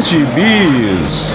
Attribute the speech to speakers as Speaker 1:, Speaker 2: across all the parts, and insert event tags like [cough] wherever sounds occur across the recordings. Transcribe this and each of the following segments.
Speaker 1: Gibis.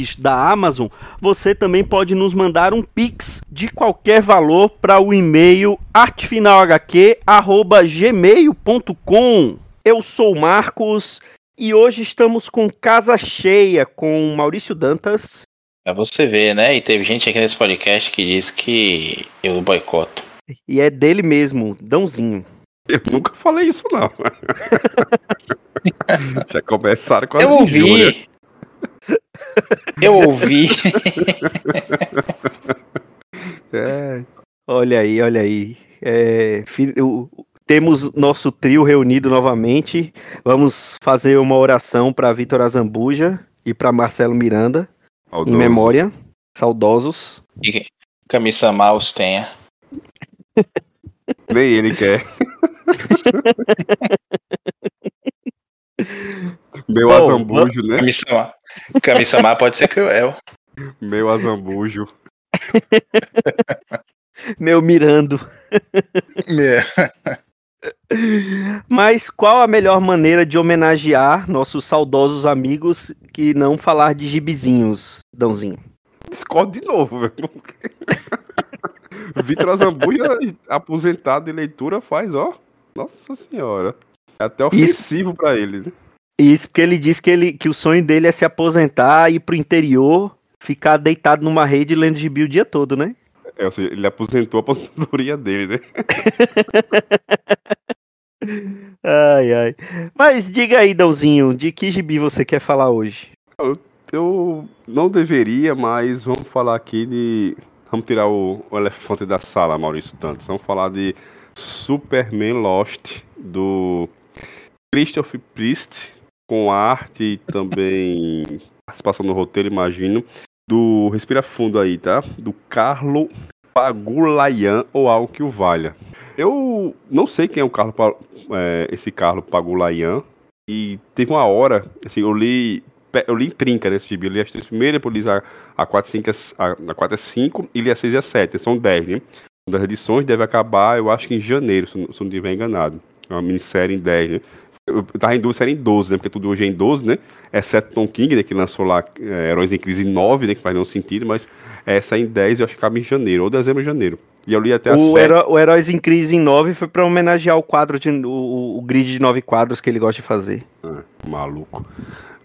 Speaker 2: da Amazon, você também pode nos mandar um pix de qualquer valor para o e-mail artefinalhq@gmail.com. Eu sou o Marcos e hoje estamos com casa cheia com Maurício Dantas.
Speaker 3: Pra você ver, né? E teve gente aqui nesse podcast que disse que eu boicoto.
Speaker 2: E é dele mesmo, Dãozinho.
Speaker 1: Eu nunca falei isso, não. [laughs] Já começaram com as
Speaker 3: Eu
Speaker 1: injúrias.
Speaker 3: ouvi. Eu ouvi. [laughs]
Speaker 1: É,
Speaker 2: Olha aí, olha aí. É, fi- o- temos nosso trio reunido novamente. Vamos fazer uma oração para Vitor Azambuja e para Marcelo Miranda, em memória. Saudosos.
Speaker 3: E Kami-sama os tenha.
Speaker 1: Nem ele quer. [laughs] Meu
Speaker 2: Bom,
Speaker 1: azambujo, né?
Speaker 3: Kami-sama. Kami-sama pode ser cruel.
Speaker 1: Meu azambujo. [laughs]
Speaker 2: Meu Mirando. Mas qual a melhor maneira de homenagear nossos saudosos amigos que não falar de gibizinhos, Dãozinho?
Speaker 1: Discordo de novo, velho. [laughs] Vitor Azambuja, aposentado de leitura, faz, ó. Nossa senhora. É até ofensivo pra ele, né?
Speaker 2: Isso porque ele disse que, ele, que o sonho dele é se aposentar, ir pro interior, ficar deitado numa rede lendo gibi o dia todo, né?
Speaker 1: É, ou seja, ele aposentou a aposentadoria dele, né? [laughs]
Speaker 2: Ai, ai. Mas diga aí, Dãozinho, de que gibi você quer falar hoje?
Speaker 1: Eu não deveria, mas vamos falar aqui de. Vamos tirar o, o elefante da sala, Maurício Tantos. Vamos falar de Superman Lost, do Christopher Priest, com arte e também [laughs] participação no roteiro, imagino. Do Respira Fundo aí, tá? Do Carlo Pagulayan ou algo que o valha. Eu não sei quem é o Carlo, é, esse Carlo Pagulayan. E teve uma hora, assim, eu li eu li em trinca nesse gibi. Eu li as três primeiras, depois li a, a 4, 5, a, a 4 é 5 e li a 6 e a 7. São 10, né? Uma das edições deve acabar, eu acho que em janeiro, se não- se não estiver enganado. É uma minissérie em 10, né? Tava em dúvida se era em 12, né? Porque tudo hoje é em 12, né? Exceto Tom King, né? Que lançou lá é, Heróis em Crise em 9, né? Que faz nenhum sentido, mas essa em 10 eu acho que acaba em janeiro, ou dezembro ou janeiro. E eu li até
Speaker 2: O,
Speaker 1: 7.
Speaker 2: Heró- o Heróis em Crise em 9 foi pra homenagear o quadro de, o, o grid de nove quadros que ele gosta de fazer.
Speaker 1: Ah, maluco.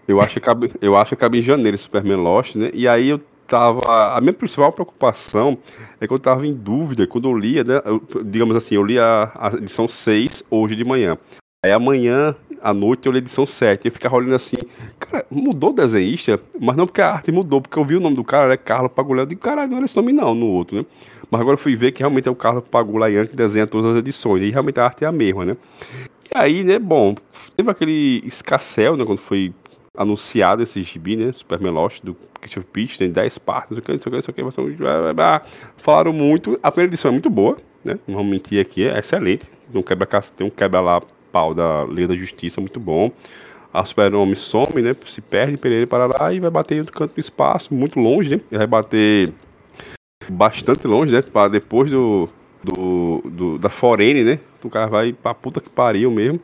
Speaker 1: Eu acho que cabe, eu acho que cabe em janeiro Superman Lost, né? E aí eu tava. A minha principal preocupação é que eu tava em dúvida quando eu lia, né? eu- digamos assim, eu li a, a edição 6 hoje de manhã. Aí amanhã, à noite, eu li edição 7. E eu ficava olhando assim, cara, mudou o desenhista, mas não porque a arte mudou, porque eu vi o nome do cara, é Carlos Pagulayan. Eu digo, caralho, não era esse nome não, no outro, né? Mas agora eu fui ver que realmente é o Carlos Pagulayan que desenha todas as edições. E realmente a arte é a mesma, né? E aí, né, bom, teve aquele escassel, né, quando foi anunciado esse gibi, né, Superman Lost, do Christopher Pitch, tem 10 partes, não sei o que, não sei o que, não sei o que, falaram muito, a primeira edição é muito boa, né, não vamos mentir aqui, é excelente, tem um quebra, tem um quebra pau da Liga da Justiça muito bom, a Super-Homem some, né, se perde, Pereira para lá e vai bater no canto do espaço, muito longe, né, vai bater bastante longe, né, para depois do do, do, da Forene, né? O cara vai pra puta que pariu mesmo,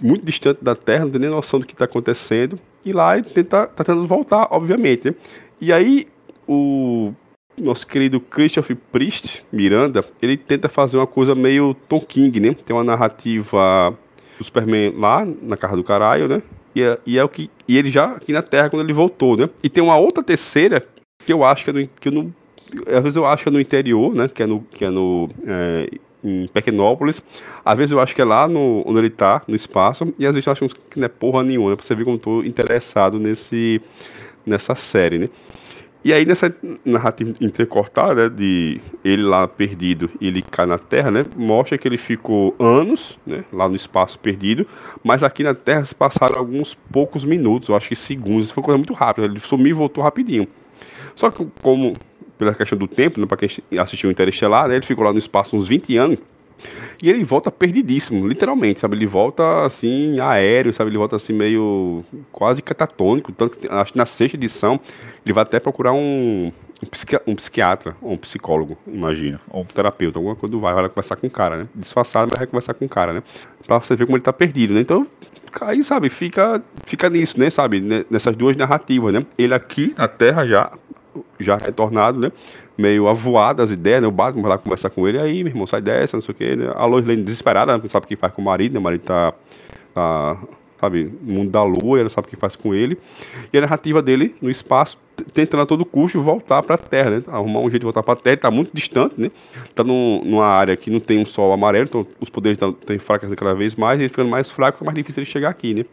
Speaker 1: muito distante da Terra, não tem nem noção do que tá acontecendo. E lá ele tenta, tá tentando voltar, obviamente. Né? E aí o nosso querido Christopher Priest Miranda, ele tenta fazer uma coisa meio Tom King, né? Tem uma narrativa do Superman lá na casa do caralho, né? E é, e é o que e ele já aqui na Terra quando ele voltou, né? E tem uma outra terceira que eu acho que é no, que eu não, às vezes eu acho que é no interior, né? Que é no que é no é, em Pequenópolis. Às vezes eu acho que é lá no, onde ele tá, no espaço, e às vezes eu acho que não é porra nenhuma, né? pra você ver como eu tô interessado nesse, nessa série, né? E aí nessa narrativa intercortada, né, de ele lá perdido e ele cai na Terra, né, mostra que ele ficou anos, né, lá no espaço perdido, mas aqui na Terra se passaram alguns poucos minutos, eu acho que segundos, foi coisa muito rápida, ele sumiu e voltou rapidinho. Só que como pela questão do tempo, né, para quem assistiu Interestelar, né, ele ficou lá no espaço uns 20 anos, e ele volta perdidíssimo, literalmente, sabe? Ele volta assim, aéreo, sabe? Ele volta assim, meio quase catatônico. Tanto que acho que na sexta edição ele vai até procurar um, um, psiqui um psiquiatra, ou um psicólogo, imagina, ou um terapeuta, alguma coisa do vai, vai conversar com o cara, né? Disfarçado, mas vai conversar com o cara, né? Pra você ver como ele tá perdido, né? Então, aí, sabe, fica, fica nisso, né? Sabe? Nessas duas narrativas, né? Ele aqui na Terra já, já retornado, né? Meio avoada as ideias, né? O Batman vai lá conversar com ele, aí, meu irmão, sai dessa, não sei o quê, né? A Lois Lane desesperada, não sabe o que faz com o marido, né? O marido tá, tá sabe, no mundo da lua, ela sabe o que faz com ele. E a narrativa dele no espaço, tentando a todo custo voltar para a Terra, né? Arrumar um jeito de voltar para a Terra, está muito distante, né? Está numa área que não tem um sol amarelo, então os poderes estão fracos cada vez mais, ele ficando mais fraco, é mais difícil ele chegar aqui, né?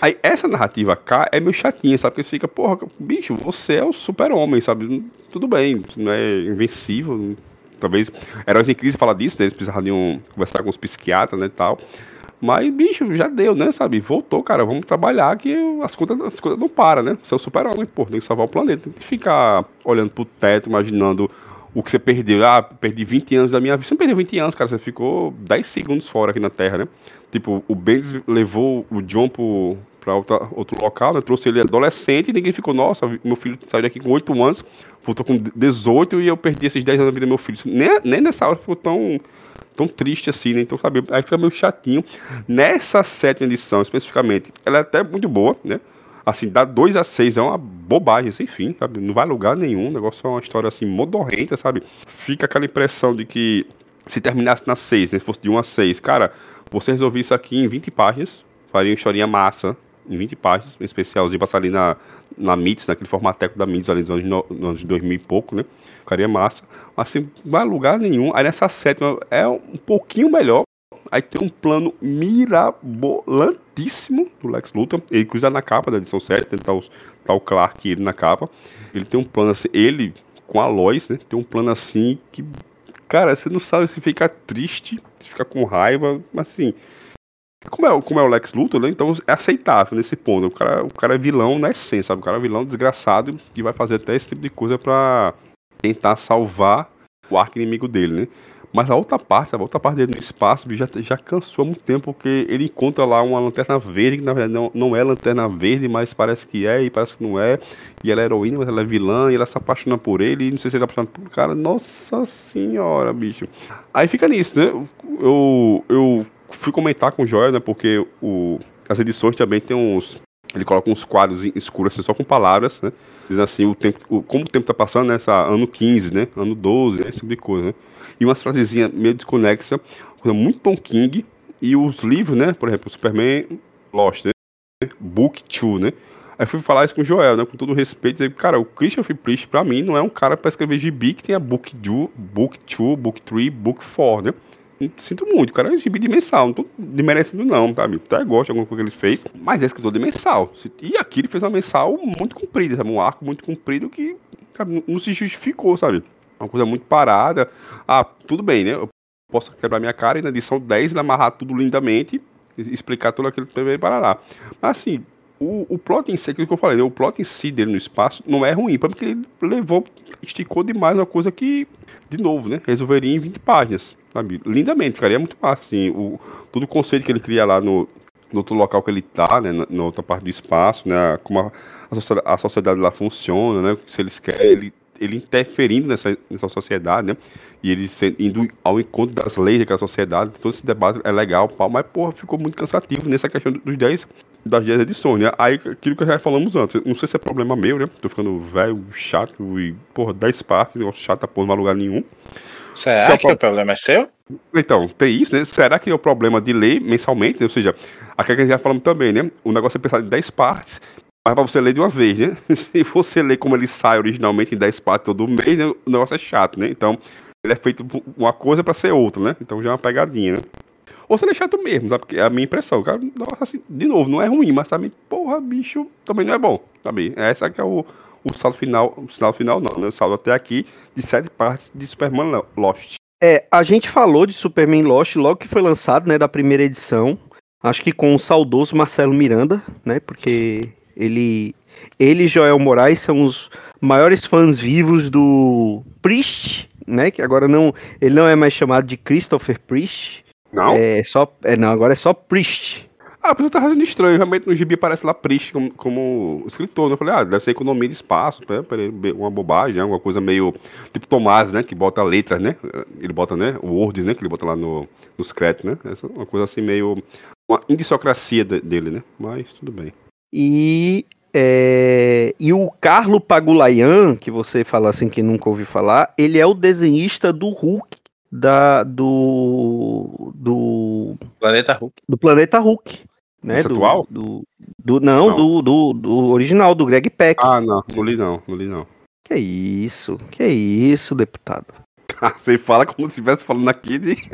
Speaker 1: Aí essa narrativa cá é meio chatinha, sabe? Porque fica, porra, bicho, você é o super-homem, sabe? Tudo bem, não é invencível. Talvez Heróis em Crise fala disso, né? eles precisariam conversar com os psiquiatras, né, tal. Mas, bicho, já deu, né, sabe? Voltou, cara, vamos trabalhar que as contas, as contas não param, né? Você é o super-homem, pô, tem que salvar o planeta. Tem que ficar olhando pro teto, imaginando o que você perdeu. Ah, perdi 20 anos da minha vida. Você não perdeu 20 anos, cara, você ficou 10 segundos fora aqui na Terra, né? Tipo, o Bendis levou o John pro, pra outra, outro local, né? Trouxe ele adolescente e ninguém ficou, nossa, meu filho saiu daqui com 8 anos, voltou com 18 e eu perdi esses 10 anos da vida do meu filho. Nem, nem nessa hora ficou tão, tão triste assim, né? Então, sabe, aí fica meio chatinho. Nessa sétima edição, especificamente, ela é até muito boa, né? Assim, dá 2 a 6 é uma bobagem sem fim, sabe? Não vai lugar nenhum, o negócio é uma história assim, modorrenta, sabe? Fica aquela impressão de que se terminasse na 6, né? Se fosse de 1 a 6, cara você resolver isso aqui em 20 páginas, faria uma historinha massa, em 20 páginas, um especialzinho, passar ali na, na MITS, naquele formateco da MITS ali nos anos, nos anos 2000 e pouco, né? Ficaria massa. Mas assim, vai lugar nenhum. Aí nessa sétima é um pouquinho melhor. Aí tem um plano mirabolantíssimo do Lex Luthor. Ele cruza na capa da edição 7, tem tá o Clark ele na capa. Ele tem um plano assim, ele com a Lois, né? Tem um plano assim que Cara, você não sabe se fica triste, se fica com raiva, mas assim. Como é, como é o Lex Luthor, né? Então é aceitável nesse ponto. O cara, o cara é vilão na essência, sabe? O cara é vilão desgraçado que vai fazer até esse tipo de coisa pra tentar salvar o arco inimigo dele, né? Mas a outra parte, a outra parte dele no espaço já, já cansou há muito tempo, porque ele encontra lá uma lanterna verde, que na verdade não, não é lanterna verde, mas parece que é e parece que não é. E ela é heroína, mas ela é vilã, e ela se apaixona por ele, e não sei se ele é apaixonado por cara. Nossa senhora, bicho. Aí fica nisso, né? Eu, eu fui comentar com o Joel, né? Porque o, as edições também tem uns. Ele coloca uns quadros escuros assim, só com palavras, né? Dizendo assim, o tempo, o, como o tempo tá passando, né? Essa, ano 15, né? Ano 12, né? Esse tipo de coisa, né? e umas frasezinhas meio desconexa, coisa muito Tom King, e os livros, né, por exemplo, Superman Lost, né, Book 2, né, Aí fui falar isso com o Joel, né? Com todo respeito, dizer, cara, o Christian Priest, pra mim, não é um cara pra escrever gibi que tenha Book 2, Book 2, Book 3, Book 4, né? Sinto muito, cara é gibi de mensal, não tô desmerecendo não, tá? Até gosto de alguma coisa que ele fez, mas é escritor de mensal. E aqui ele fez uma mensal muito comprida, sabe? Um arco muito comprido que não se justificou, sabe? Uma coisa muito parada. Ah, tudo bem, né? Eu posso quebrar minha cara e na edição 10 ele amarrar tudo lindamente, explicar tudo aquilo que teve parará. Mas assim, o, o plot em si, aquilo que eu falei, o plot em si dele no espaço não é ruim, porque ele levou, esticou demais uma coisa que, de novo, né? Resolveria em 20 páginas, sabe? Lindamente, ficaria muito massa, assim, o, todo o conceito que ele cria lá no, no outro local que ele tá, né? Na, na outra parte do espaço, né? Como a, a sociedade lá funciona, né? Se eles querem, ele ele interferindo nessa, nessa sociedade, né? E ele indo ao encontro das leis daquela sociedade, todo esse debate é legal, pau, mas, porra, ficou muito cansativo nessa questão dos 10 das 10 edições, né? Aí, aquilo que já falamos antes, não sei se é problema meu, né? Tô ficando velho, chato e, porra, 10 partes, negócio chato, porra, não vai lugar nenhum.
Speaker 3: Será que o problema é seu?
Speaker 1: Então, tem isso, né? Será que é o problema de ler mensalmente? Ou seja, aquilo que a gente já falamos também, né? O negócio é pensar em 10 partes, mas pra você ler de uma vez, né? [laughs] Se você ler como ele sai originalmente em 10 partes todo mês, né? o negócio é chato, né? Então, ele é feito uma coisa para ser outra, né? Então já é uma pegadinha, né? Ou se ele é chato mesmo, tá? Porque é a minha impressão. Cara, nossa, assim, de novo, não é ruim, mas sabe, porra, bicho, também não é bom, sabe? Essa que é o, o saldo final, o saldo final não, né? O saldo até aqui de sete partes de Superman Lost.
Speaker 2: É, a gente falou de Superman Lost logo que foi lançado, né, da primeira edição. Acho que com o saudoso Marcelo Miranda, né? Porque ele ele e Joel Moraes são os maiores fãs vivos do Priest, né? Que agora não, ele não é mais chamado de Christopher Priest.
Speaker 1: Não?
Speaker 2: É só, é não, agora é só Priest.
Speaker 1: Ah, a pessoa tá fazendo estranho. Realmente no gibi aparece lá Priest como, como escritor. Né? Eu falei, ah, deve ser economia de espaço, né? uma bobagem, alguma coisa meio. Tipo Tomás, né? Que bota letras, né? Ele bota, né? Words, né? Que ele bota lá no, nos créditos, né? Essa, uma coisa assim meio. Uma indissocracia dele, né? Mas tudo bem.
Speaker 2: E é, e o Carlo Pagulayan, que você fala assim que nunca ouviu falar, ele é o desenhista do Hulk da do do
Speaker 3: Planeta Hulk.
Speaker 2: Do Planeta Hulk, né? Do,
Speaker 1: atual?
Speaker 2: Do, do não,
Speaker 1: Não.
Speaker 2: Do, do, do original do Greg Peck.
Speaker 1: Ah, não, não li não, não li não.
Speaker 2: Que isso? Que isso, deputado? [laughs]
Speaker 1: Você fala como se estivesse falando aqui de. [laughs]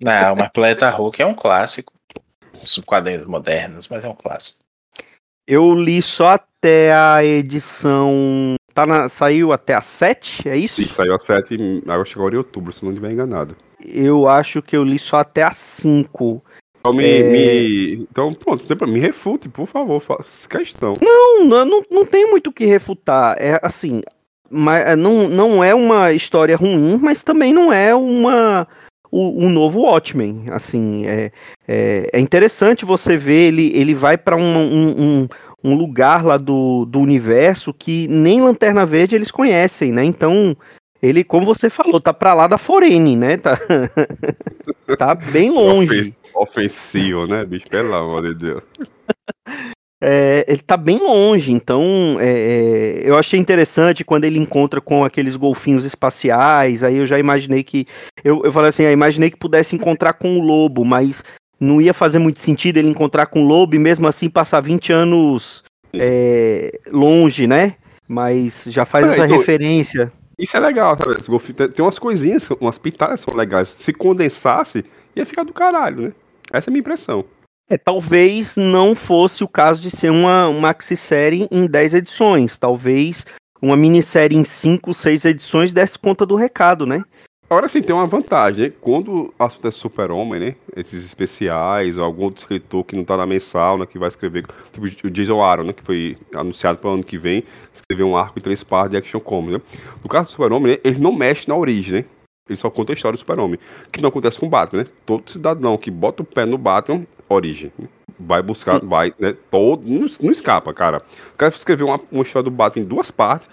Speaker 3: Não, mas Planeta Hulk é um clássico. Os quadrinhos modernos, mas é um clássico.
Speaker 2: Eu li só até a edição tá na, saiu até a 7, é isso?
Speaker 1: Sim, saiu a 7, acho que agora em outubro, se não estiver enganado.
Speaker 2: Eu acho que eu li só até a 5.
Speaker 1: Então, me,
Speaker 2: É.
Speaker 1: me- então pronto, pra- me refute, por favor, faça questão.
Speaker 2: Não, não, não, tem muito o que refutar. É assim, mas não, não é uma história ruim, mas também não é uma um novo Watchmen. Assim, é, é, é interessante você ver ele, ele vai para um, um, um- lugar lá do, do universo que nem Lanterna Verde eles conhecem, né? Então ele, como você falou, tá para lá da Forene, né? Tá, [laughs] tá bem [laughs] longe.
Speaker 1: Ofen- Ofensivo, né, bicho? Pelo amor de Deus.
Speaker 2: É, ele tá bem longe, então é, é, eu achei interessante quando ele encontra com aqueles golfinhos espaciais. Aí eu já imaginei que. Eu, eu falei assim, ah, imaginei que pudesse encontrar com o lobo, mas não ia fazer muito sentido ele encontrar com o lobo e mesmo assim passar 20 anos é, longe, né? Mas já faz
Speaker 1: É,
Speaker 2: essa
Speaker 1: então,
Speaker 2: referência.
Speaker 1: Isso é legal, sabe? Golfinho tem, tem umas coisinhas, umas pitadas são legais. Se condensasse, ia ficar do caralho, né? Essa é a minha impressão.
Speaker 2: É, talvez não fosse o caso de ser uma maxi-série em 10 edições. Talvez uma minissérie em 5, 6 edições desse conta do recado, né?
Speaker 1: Agora sim, tem uma vantagem, né? Quando é super-homem, né? Esses especiais, ou algum outro escritor que não tá na mensal, né? Que vai escrever, tipo o Jason Aaron, né? Que foi anunciado para o ano que vem, escrever um arco em três partes de Action Comics, né? No caso do super-homem, né? Ele não mexe na origem, né? Ele só conta a história do super-homem. Que não acontece com o Batman, né? Todo cidadão que bota o pé no Batman, origem. Vai buscar, vai, né? Todo, não, não escapa, cara. O cara escreveu uma, uma história do Batman em duas partes.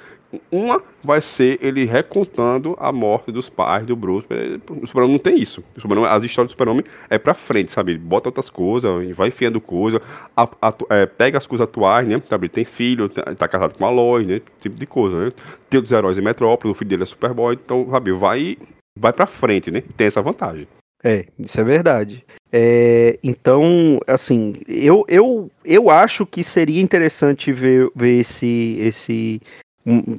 Speaker 1: Uma vai ser ele recontando a morte dos pais do Bruce. O Super-Homem não tem isso. O as histórias do Super-Homem é pra frente, sabe? Ele bota outras coisas, vai enfiando coisa, a- é, pega as coisas atuais, né? Sabe? Ele tem filho, tá tá casado com a Lois, né? Tipo de coisa, né? Tem os heróis em Metrópole, o filho dele é Superboy, então, sabe? Vai, vai pra frente, né? Tem essa vantagem.
Speaker 2: É, isso é verdade. É, então, assim, eu, eu, eu acho que seria interessante ver, ver esse, esse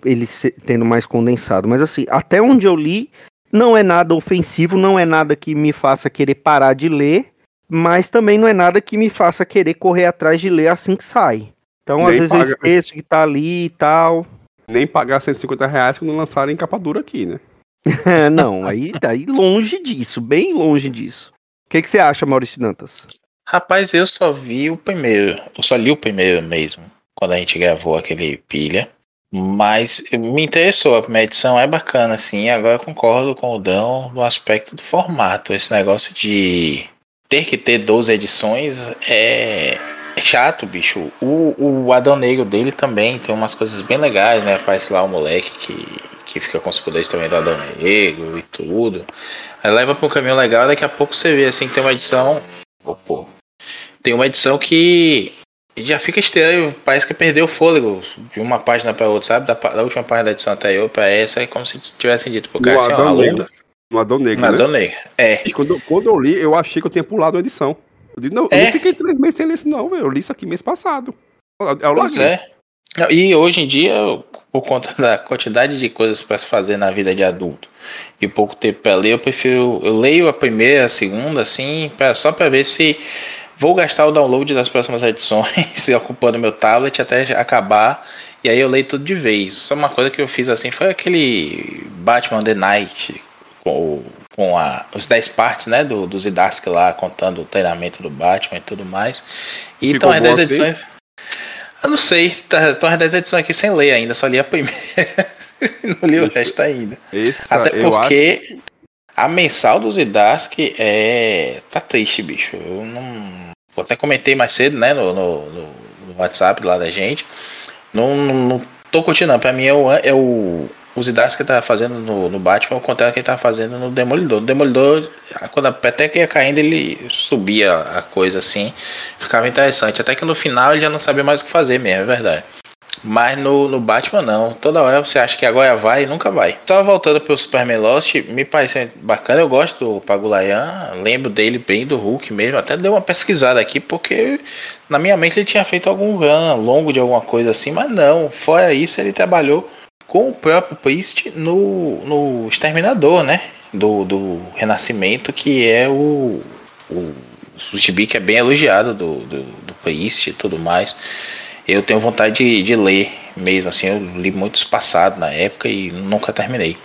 Speaker 2: ele se- tendo mais condensado. Mas assim, até onde eu li, não é nada ofensivo, não é nada que me faça querer parar de ler, mas também não é nada que me faça querer correr atrás de ler assim que sai. Então, às
Speaker 1: Nem
Speaker 2: vezes eu
Speaker 1: paga.
Speaker 2: esqueço que tá ali e tal.
Speaker 1: Nem pagar 150 reais quando lançarem capa dura aqui, né? [laughs]
Speaker 2: Não, aí, aí longe disso, bem longe disso. O que, que você acha, Maurício Dantas?
Speaker 3: Rapaz, eu só vi o primeiro. Eu só li o primeiro mesmo. Quando a gente gravou aquele pilha. Mas me interessou. A primeira edição é bacana, assim. Agora concordo com o Dão no aspecto do formato. Esse negócio de ter que ter 12 edições é, é chato, bicho. O, o Adão Negro dele também tem umas coisas bem legais, né? Aparece lá o moleque que, que fica com os poderes também do Adão Negro e tudo. Aí leva pra um caminho legal, daqui a pouco você vê assim que tem uma edição. Oh, pô. Tem uma edição que já fica estranho, parece que perdeu o fôlego de uma página para outra, sabe? Da, da, última página da edição anterior para essa, é como se tivessem dito pro cara
Speaker 1: assim, Adão Negro. No Adão Negro. No
Speaker 3: né? Adão Negro, é.
Speaker 1: E quando, quando eu li, eu achei que eu tinha pulado a edição. Eu, disse, não, é. eu não fiquei três meses sem ler isso, não, velho. Eu li isso aqui mês passado.
Speaker 3: Eu pois é. E hoje em dia, por conta da quantidade de coisas para se fazer na vida de adulto e pouco tempo para ler, eu prefiro. Eu leio a primeira, a segunda, assim, pra, só para ver se vou gastar o download das próximas [laughs] edições, [laughs] ocupando meu tablet até acabar. E aí eu leio tudo de vez. Só uma coisa que eu fiz assim foi aquele Batman The Night com, com a, os 10 partes né, do, do Zidarsky lá contando o treinamento do Batman e tudo mais. E então as 10 edições. Eu não sei, estão tá, as 10 edições aqui sem ler ainda, só li a primeira. [laughs] não li o resto ainda. Essa, Até porque a mensal do Zidarsky é. tá triste, bicho. Eu não. Eu até comentei mais cedo, né, no, no, no WhatsApp lá da gente. Não, não, não tô curtindo, não. Pra mim é o, é o, os ideias que tava fazendo no, no Batman, ao contrário que ele tava fazendo no Demolidor. No Demolidor, quando a peteca ia caindo, ele subia a coisa assim, ficava interessante. Até que no final ele já não sabia mais o que fazer mesmo, é verdade. Mas no, no Batman não. Toda hora você acha que agora vai e nunca vai. Só voltando pro Superman Lost, me parece bacana. Eu gosto do Pagulayan. Lembro dele bem do Hulk mesmo. Até dei uma pesquisada aqui porque na minha mente ele tinha feito algum run longo de alguma coisa assim. Mas não. Fora isso, ele trabalhou com o próprio Priest no, no Exterminador, né? Do, do Renascimento, que é o, o, o gibi que é bem elogiado do, do, do Priest e tudo mais. Eu tenho vontade de, de ler mesmo, assim, eu li muitos passados na época e nunca terminei.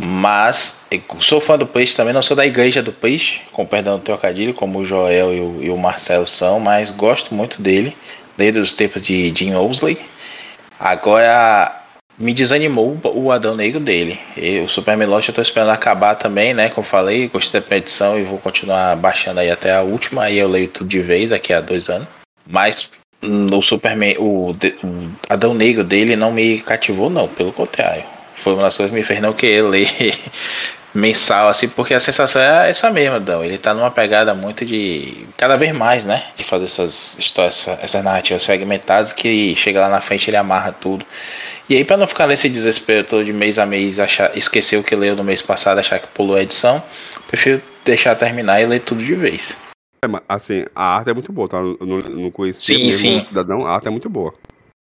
Speaker 3: Mas sou fã do Priest também, não sou da igreja do Priest, com perdão do trocadilho, como o Joel e o, e o Marcelo são, mas gosto muito dele, desde os tempos de Jim Owsley. Agora, me desanimou o Adão Negro dele. E o Super Lost eu tô esperando acabar também, né? Como falei, gostei da edição e vou continuar baixando aí até a última. Aí eu leio tudo de vez daqui a dois anos. Mas o Superman, o, o Adão Negro dele não me cativou, não, pelo contrário. Foi uma das coisas que me fez não querer [laughs] ler mensal, assim, porque a sensação é essa mesma, Dão. Ele tá numa pegada muito de. cada vez mais, né? De fazer essas histórias, essas narrativas fragmentadas que chega lá na frente ele amarra tudo. E aí, para não ficar nesse desespero todo de mês a mês, achar, esquecer o que leu no mês passado, achar que pulou a edição, prefiro deixar terminar e ler tudo de vez.
Speaker 1: É, assim, a arte é muito boa, tá? Eu não, não conhecia
Speaker 3: sim, sim.
Speaker 1: cidadão, a arte é muito boa.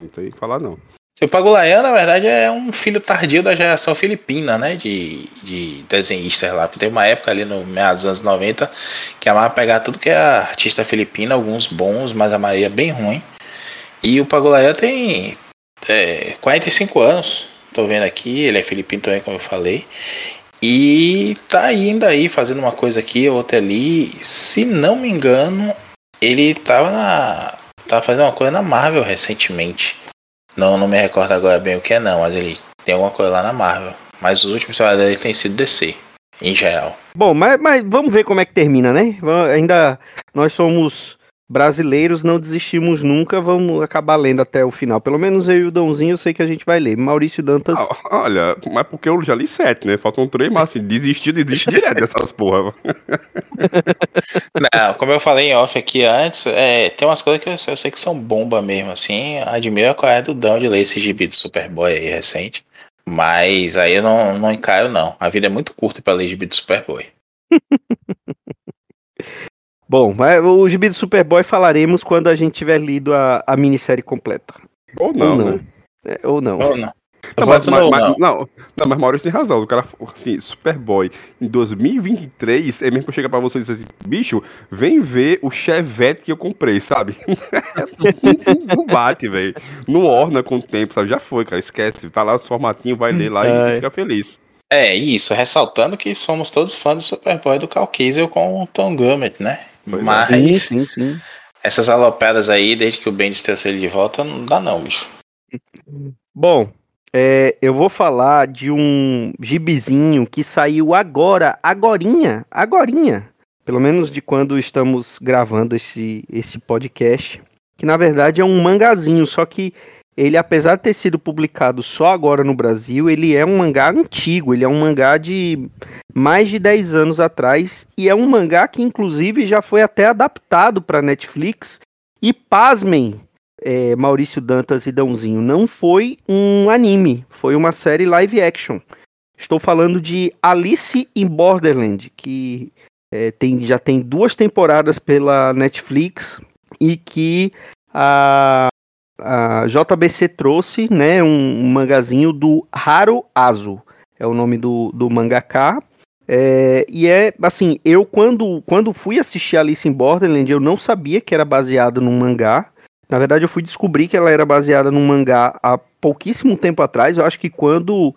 Speaker 1: Não tem que falar, não.
Speaker 3: Seu Pagulayan, na verdade, é um filho tardio da geração filipina, né? De, de desenhistas lá. Porque tem uma época ali no meados dos anos 90 que amava pegar tudo que é artista filipina, alguns bons, mas a maioria bem ruim. E o Pagulayan tem é, 45 anos. Tô vendo aqui, ele é filipino também, como eu falei. E tá ainda aí fazendo uma coisa aqui, outra ali. Se não me engano, ele tava na. Tava fazendo uma coisa na Marvel recentemente. Não, não me recordo agora bem o que é não, mas ele tem alguma coisa lá na Marvel. Mas os últimos trabalhos dele têm sido DC, em geral.
Speaker 2: Bom, mas, mas vamos ver como é que termina, né? Ainda nós somos brasileiros, não desistimos nunca, vamos acabar lendo até o final. Pelo menos eu e o Dãozinho eu sei que a gente vai ler. Maurício Dantas. Ah,
Speaker 1: olha, mas porque eu já li sete, né? Faltam três, mas assim, desistir, desiste direto dessas porra. [laughs]
Speaker 3: não, como eu falei em off aqui antes, é, tem umas coisas que eu, eu sei que são bomba mesmo, assim. Admiro a coragem do Dão de ler esse gibi do Superboy aí recente. Mas aí eu não, não encaro, não. A vida é muito curta para ler gibi do Superboy. [laughs]
Speaker 2: Bom, o gibi do Superboy falaremos quando a gente tiver lido a, a minissérie completa.
Speaker 1: Ou não, ou não. Né?
Speaker 2: É, ou não.
Speaker 3: Ou não.
Speaker 1: Não mas, mas, mas, não, não, mas Maurício tem razão. O cara, assim, Superboy em 2023 é mesmo que eu chegar pra você e dizer assim: bicho, vem ver o Chevette que eu comprei, sabe? [laughs] não bate, velho. Não orna com o tempo, sabe? Já foi, cara. Esquece. Tá lá o formatinho, vai ler lá e fica feliz.
Speaker 3: É, isso. Ressaltando que somos todos fãs do Superboy do Cal com o Tom Gummett, né?
Speaker 2: É. Mas sim, sim, sim.
Speaker 3: essas aloperas aí, desde que o Bendis trouxe ele de volta, não dá não, bicho.
Speaker 2: Bom, é, eu vou falar de um gibizinho que saiu agora, agorinha, agorinha, pelo menos de quando estamos gravando esse, esse podcast, que na verdade é um mangazinho, só que ele, apesar de ter sido publicado só agora no Brasil, ele é um mangá antigo, ele é um mangá de mais de 10 anos atrás, e é um mangá que inclusive já foi até adaptado para Netflix, e pasmem, é, Maurício Dantas e Dãozinho, não foi um anime, foi uma série live action. Estou falando de Alice in Borderland, que é, tem, já tem duas temporadas pela Netflix e que a, a JBC trouxe né, um, um mangazinho do Haru Azu, é o nome do, do mangaká. É, e é assim, eu quando, quando fui assistir Alice in Borderland, eu não sabia que era baseado num mangá. Na verdade, eu fui descobrir que ela era baseada num mangá há pouquíssimo tempo atrás. Eu acho que quando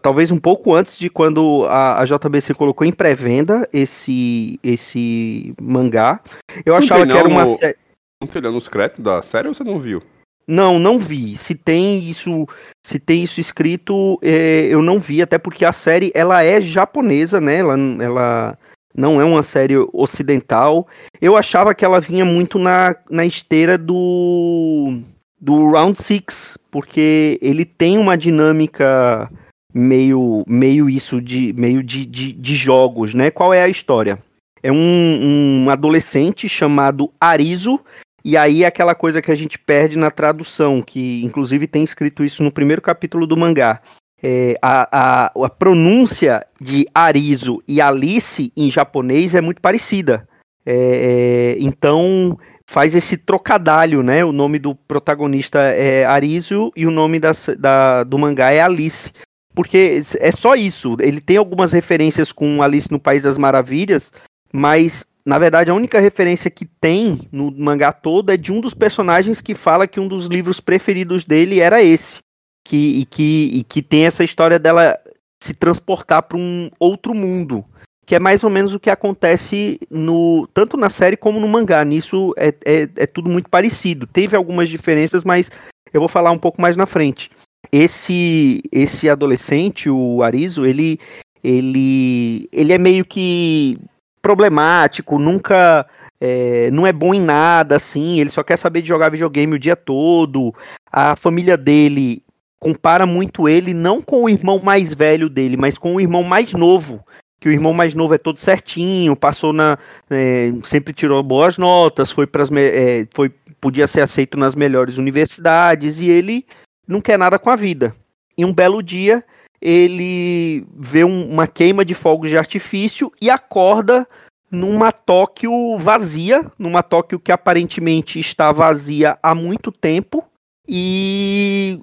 Speaker 2: talvez um pouco antes de quando a, a JBC colocou em pré-venda esse esse mangá. Eu achava que era uma série.
Speaker 1: Não tem nos créditos da série ou você não viu?
Speaker 2: Não, não vi. Se tem isso, se tem isso escrito, é, eu não vi, até porque a série ela é japonesa, né? Ela, ela não é uma série ocidental. Eu achava que ela vinha muito na, na esteira do do Round Six, porque ele tem uma dinâmica meio, meio isso de meio de, de, de jogos, né? Qual é a história? É um, um adolescente chamado Arizo, e aí é aquela coisa que a gente perde na tradução, que inclusive tem escrito isso no primeiro capítulo do mangá. É, a, a, a pronúncia de Arizo e Alice em japonês é muito parecida. É, é, então faz esse trocadalho, né? O nome do protagonista é Arizo e o nome da, da, do mangá é Alice. Porque é só isso. Ele tem algumas referências com Alice no País das Maravilhas, mas na verdade a única referência que tem no mangá todo é de um dos personagens que fala que um dos livros preferidos dele era esse. Que, e, que, e que tem essa história dela se transportar para um outro mundo. Que é mais ou menos o que acontece no tanto na série como no mangá. Nisso é, é, é tudo muito parecido. Teve algumas diferenças, mas eu vou falar um pouco mais na frente esse esse adolescente, o Arizo, ele ele ele é meio que problemático, nunca é, não é bom em nada, assim, ele só quer saber de jogar videogame o dia todo. A família dele compara muito ele não com o irmão mais velho dele, mas com o irmão mais novo. Que o irmão mais novo é todo certinho, passou na. É, sempre tirou boas notas, foi para é, foi podia ser aceito nas melhores universidades, e ele não quer nada com a vida. E um belo dia, ele vê um, uma queima de fogos de artifício e acorda numa Tóquio vazia, numa Tóquio que aparentemente está vazia há muito tempo, e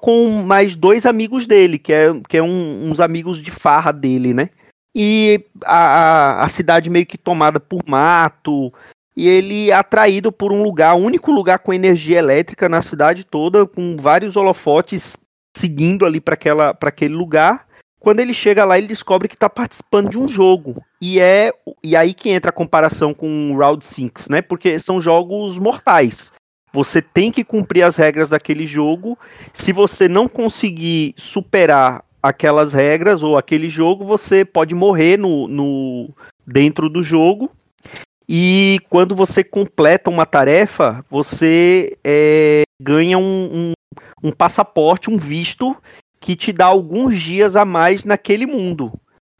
Speaker 2: com mais dois amigos dele, que é, que é um, uns amigos de farra dele, né? E a, a cidade meio que tomada por mato, e ele é atraído por um lugar, único lugar com energia elétrica na cidade toda, com vários holofotes seguindo ali para aquele lugar. Quando ele chega lá, ele descobre que está participando de um jogo. E é e aí que entra a comparação com Round 6, né? Porque são jogos mortais. Você tem que cumprir as regras daquele jogo. Se você não conseguir superar aquelas regras ou aquele jogo, você pode morrer no, no dentro do jogo. E quando você completa uma tarefa, você é, ganha um, um, passaporte, um visto que te dá alguns dias a mais naquele mundo.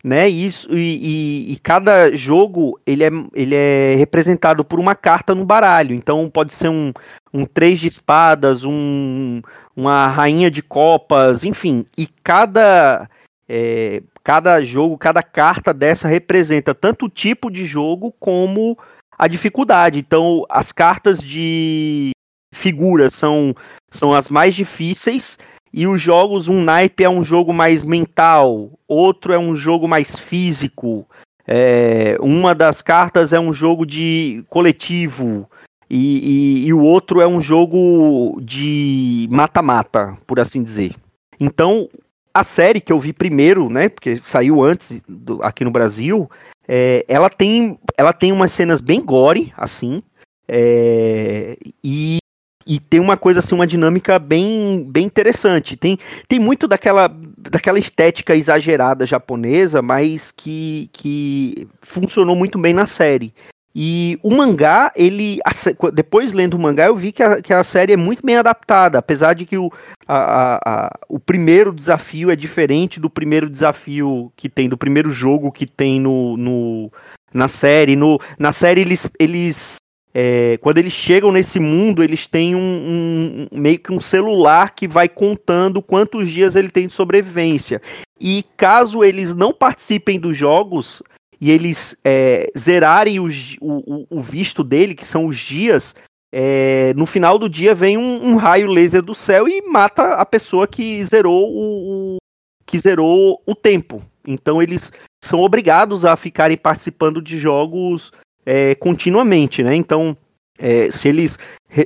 Speaker 2: Né? Isso, e, e, e, cada jogo ele é, ele é representado por uma carta no baralho. Então pode ser um, um três de espadas, um, uma rainha de copas, enfim. E cada é, cada jogo, cada carta dessa representa tanto o tipo de jogo como a dificuldade. Então, as cartas de figuras são, são as mais difíceis. E os jogos, um naipe é um jogo mais mental, outro é um jogo mais físico. É, uma das cartas é um jogo de coletivo. E, e, e o outro é um jogo de mata-mata, por assim dizer. Então, a série que eu vi primeiro, né, porque saiu antes do, aqui no Brasil, é, ela tem ela tem umas cenas bem gore, assim, é, e, e tem uma coisa assim, uma dinâmica bem, bem interessante. Tem, tem muito daquela, daquela estética exagerada japonesa, mas que, que funcionou muito bem na série. E o mangá, ele. Depois lendo o mangá, eu vi que a, que a série é muito bem adaptada, apesar de que o, a, a, o primeiro desafio é diferente do primeiro desafio que tem, do primeiro jogo que tem no, no na série. No, na série, eles, eles é, quando eles chegam nesse mundo, eles têm um, um, meio que um celular que vai contando quantos dias ele tem de sobrevivência. E caso eles não participem dos jogos e eles é, zerarem o, o, o, visto dele, que são os dias, é, no final do dia vem um, um, raio laser do céu e mata a pessoa que zerou o, que zerou o tempo. Então eles são obrigados a ficarem participando de jogos é, continuamente, né? Então, é, se eles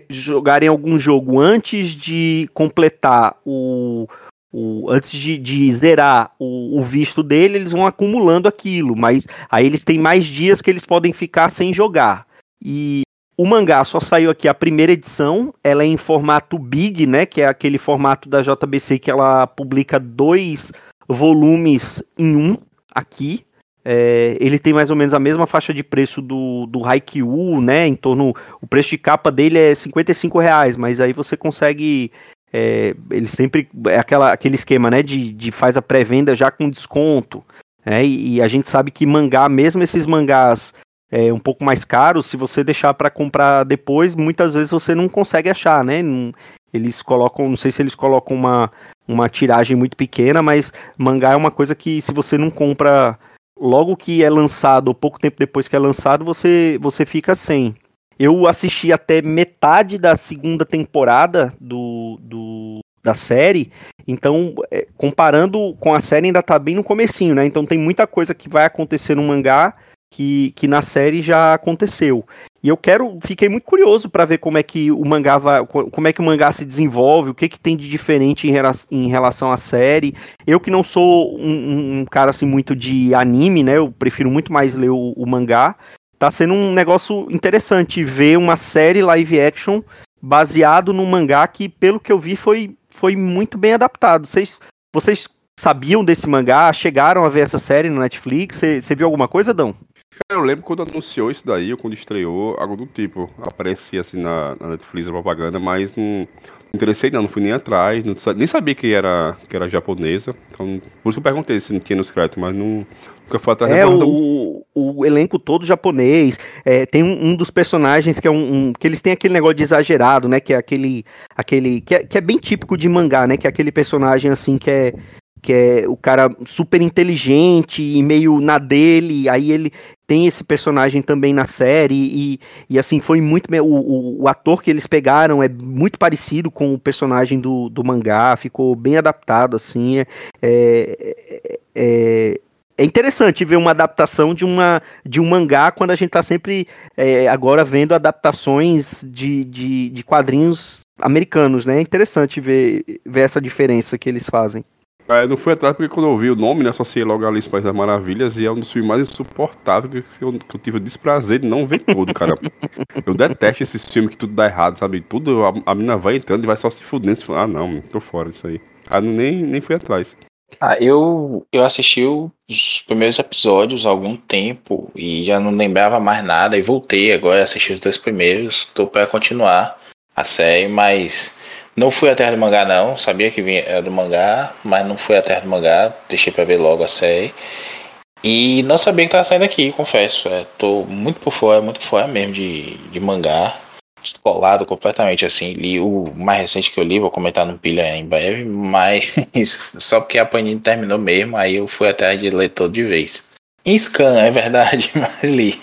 Speaker 2: jogarem algum jogo antes de completar o, o antes de, de zerar o, o, visto dele, eles vão acumulando aquilo, mas aí eles têm mais dias que eles podem ficar sem jogar. E o mangá só saiu aqui a primeira edição, ela é em formato big, né, que é aquele formato da JBC que ela publica dois volumes em um aqui. É, ele tem mais ou menos a mesma faixa de preço do, do Haikyuu, né? Em torno. O preço de capa dele é 55 reais, mas aí você consegue. É, ele sempre. É aquela, aquele esquema, né? De, de faz a pré-venda já com desconto. É, e, e, a gente sabe que mangá, mesmo esses mangás é, um pouco mais caros, se você deixar para comprar depois, muitas vezes você não consegue achar, né? Não, eles colocam, não sei se eles colocam uma, uma tiragem muito pequena, mas mangá é uma coisa que se você não compra logo que é lançado, ou pouco tempo depois que é lançado, você, você fica sem. Eu assisti até metade da segunda temporada do, do da série, então, é, comparando com a série, ainda tá bem no comecinho, né? Então tem muita coisa que vai acontecer no mangá que, que na série já aconteceu. E eu quero, fiquei muito curioso para ver como é que o mangá vai, como é que o mangá se desenvolve, o que que tem de diferente em, em relação à série. Eu que não sou um, um, cara assim muito de anime, né? Eu prefiro muito mais ler o, o mangá. Tá sendo um negócio interessante ver uma série live action baseado num mangá que, pelo que eu vi, foi, foi muito bem adaptado. Vocês, vocês sabiam desse mangá? Chegaram a ver essa série no Netflix? Você viu alguma coisa, Dão?
Speaker 1: Cara, eu lembro quando anunciou isso daí, ou quando estreou, algo do tipo. Aparecia assim na, na Netflix a propaganda, mas não interessei não, não fui nem atrás, não, nem sabia que era, que era japonesa. Então, por isso que eu perguntei se não tinha no crédito, mas não, nunca fui atrás.
Speaker 2: É, o, o elenco todo japonês. É, tem um, um, dos personagens que é um, um, que eles têm aquele negócio de exagerado, né? Que é aquele. aquele que é, que é bem típico de mangá, né? Que é aquele personagem assim que é que é o cara super inteligente e meio na dele, aí ele tem esse personagem também na série, e, e assim, foi muito. O, o, o, ator que eles pegaram é muito parecido com o personagem do, do mangá, ficou bem adaptado, assim. É, é, é, é interessante ver uma adaptação de, uma, de um mangá quando a gente está sempre é, agora vendo adaptações de, de, de quadrinhos americanos, né? É interessante ver, ver essa diferença que eles fazem.
Speaker 1: É, não fui atrás porque quando eu ouvi o nome, né, associei logo Alice País das Maravilhas e é um dos filmes mais insuportáveis que eu, que eu tive o desprazer de não ver tudo, cara. eu detesto esses filmes que tudo dá errado, sabe? Tudo, a, a menina vai entrando e vai só se fudendo. Ah, não, tô fora disso aí. Ah, nem, nem fui atrás.
Speaker 3: Ah, eu, eu assisti os primeiros episódios há algum tempo e já não lembrava mais nada e voltei agora a assistir os dois primeiros. Tô para continuar a série, mas não fui atrás do mangá, não. Sabia que vinha era do mangá, mas não fui atrás do mangá. Deixei pra ver logo a série. E não sabia que tava saindo aqui, confesso. É, tô muito por fora, muito por fora mesmo de, de mangá. Descolado completamente assim. Li o mais recente que eu li, vou comentar no pilha em breve, mas [laughs] só porque a Panini terminou mesmo, aí eu fui atrás de ler todo de vez. Em scan, é verdade, [laughs] mas li.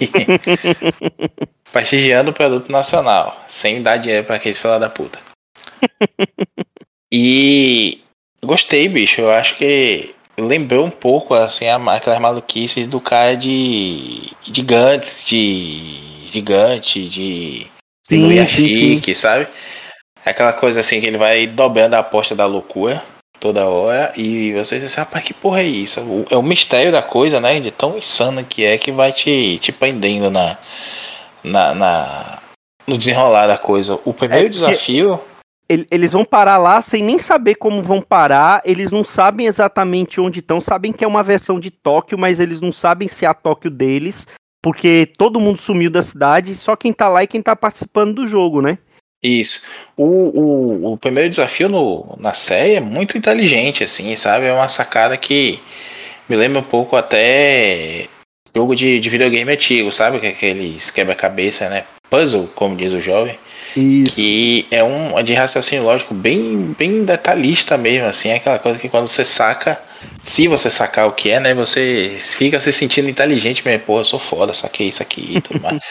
Speaker 3: [laughs] Prestigiando o produto nacional, sem dar dinheiro pra aqueles filha da puta [laughs] e gostei, bicho. Eu acho que lembrou um pouco assim aquelas maluquices do cara de gigantes, de gigante, de sim, chique, sabe? Aquela coisa assim que ele vai dobrando a aposta da loucura toda hora e você diz, rapaz, que porra é isso? É o mistério da coisa, né? De tão insano que é que vai te, te prendendo na, na, na no desenrolar da coisa. O primeiro
Speaker 2: É
Speaker 3: desafio.
Speaker 2: Ele- Eles vão parar lá sem nem saber como vão parar, eles não sabem exatamente onde estão, sabem que é uma versão de Tóquio, mas eles não sabem se é a Tóquio deles, porque todo mundo sumiu da cidade, só quem tá lá e quem tá participando do jogo, né?
Speaker 3: Isso. O, o, o primeiro desafio no, na série é muito inteligente, assim, sabe? É uma sacada que me lembra um pouco até jogo de, de videogame antigo, sabe? É aqueles quebra-cabeça, né? Puzzle, como diz o jovem.
Speaker 2: Isso.
Speaker 3: Que é um de raciocínio lógico bem, bem detalhista mesmo, assim, é aquela coisa que quando você saca, se você sacar o que é, né, você fica se sentindo inteligente mesmo, pô, eu sou foda, saquei isso aqui e tudo mais. [laughs]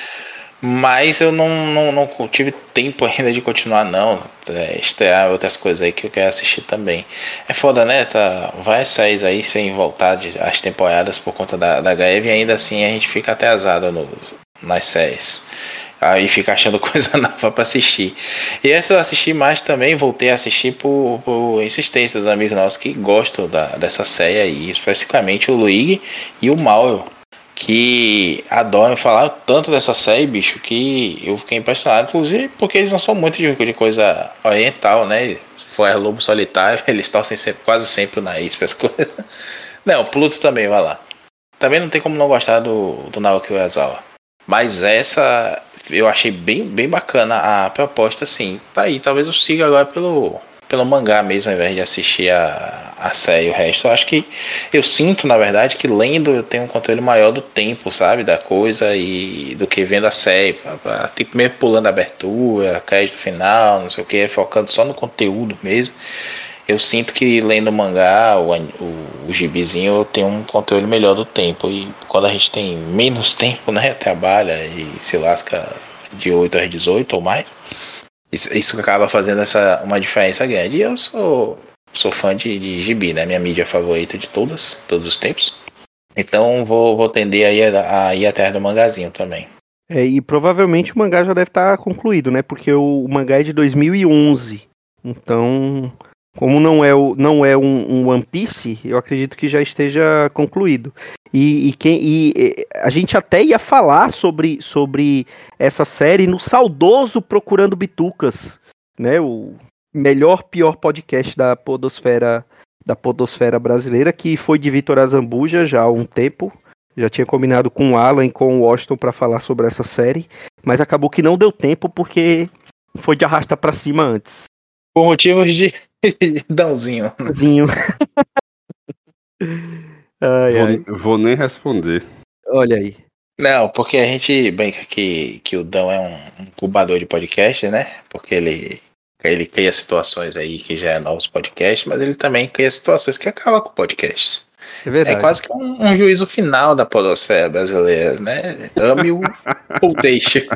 Speaker 3: Mas eu não, não, não tive tempo ainda de continuar, não. É, estrear outras coisas aí que eu quero assistir também. É foda, né? Tá, vai sair aí sem voltar de, as temporadas por conta da, da greve e ainda assim a gente fica atrasado no, nas séries. Aí fica achando [laughs] coisa nova pra assistir. E essa eu assisti mais também, voltei a assistir por, por insistência dos amigos nossos que gostam da, dessa série aí, especificamente o Luigi e o Mauro, que adoram falar tanto dessa série, bicho, que eu fiquei impressionado, inclusive porque eles não são muito de, de coisa oriental, né? For Lobo Solitário, [laughs] eles torcem sempre, quase sempre o nariz para as coisas. [laughs] Não, Pluto também, vai lá. Também não tem como não gostar do, do Naoki Urasawa. Mas essa eu achei bem, bem bacana a proposta, assim. Tá aí, talvez eu siga agora pelo, pelo mangá mesmo, ao invés de assistir a, a série e o resto. Eu acho que eu sinto, na verdade, que lendo eu tenho um controle maior do tempo, sabe? Da coisa e do que vendo a série. Pra- pra- Tipo, meio pulando a abertura, crédito final, não sei o que, focando só no conteúdo mesmo. Eu sinto que lendo mangá, o, o, o gibizinho, eu tenho um controle melhor do tempo. E quando a gente tem menos [laughs] tempo, né? Trabalha e se lasca de 8 às 18 ou mais. Isso, acaba fazendo essa, uma diferença grande. E eu sou, sou fã de, de gibi, né? Minha mídia favorita de todas, todos os tempos. Então vou, vou tender a ir, a ir do mangazinho também.
Speaker 2: É, e provavelmente o mangá já deve estar concluído, né? Porque o, o mangá é de 2011. Então, como não é, o, não é um, um One Piece, eu acredito que já esteja concluído. E, e quem, e, a gente até ia falar sobre, sobre essa série no saudoso Procurando Bitucas, né? O melhor, pior podcast da podosfera, da podosfera brasileira, que foi de Vitor Azambuja já há um tempo. Já tinha combinado com o Alan e com o Washington para falar sobre essa série, mas acabou que não deu tempo porque foi de arrasta para cima antes.
Speaker 3: Por motivos de [laughs] dãozinho.
Speaker 2: Zinho. ai, [laughs] ai.
Speaker 1: Vou, vou nem responder.
Speaker 2: Olha aí.
Speaker 3: Não, porque a gente brinca que, que o Dão é um incubador de podcast, né? Porque ele, ele cria situações aí que já é novos podcasts, mas ele também cria situações que acabam com podcasts.
Speaker 2: É verdade.
Speaker 3: É quase que um, um juízo final da podosfera brasileira, né? Ame-o [laughs] ou deixe.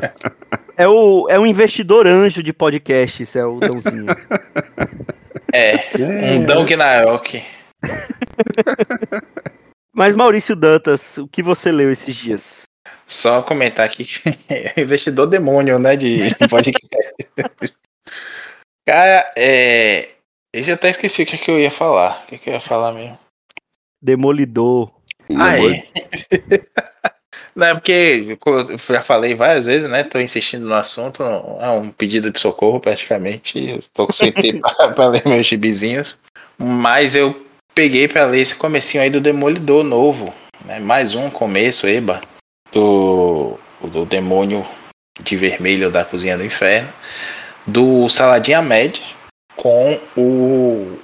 Speaker 2: É o, é o investidor anjo de podcasts, é o Dãozinho.
Speaker 3: É, um Dão Gnarok. [laughs]
Speaker 2: Mas Maurício Dantas, o que você leu esses dias?
Speaker 3: Só comentar aqui que [laughs] é investidor demônio, né? De [laughs] podcast. Cara, é. Eu já até esqueci o que, que eu ia falar. O que, que eu ia falar mesmo?
Speaker 2: Demolidor.
Speaker 3: Ah, é. Não, é porque eu já falei várias vezes, né? Tô insistindo no assunto, é um pedido de socorro praticamente. Estou sem tempo [laughs] pra ler meus gibizinhos. Mas eu peguei pra ler esse comecinho aí do Demolidor novo. Né? Mais um começo, eba. Do, do demônio de vermelho da cozinha do inferno. Do Saladinha Med com o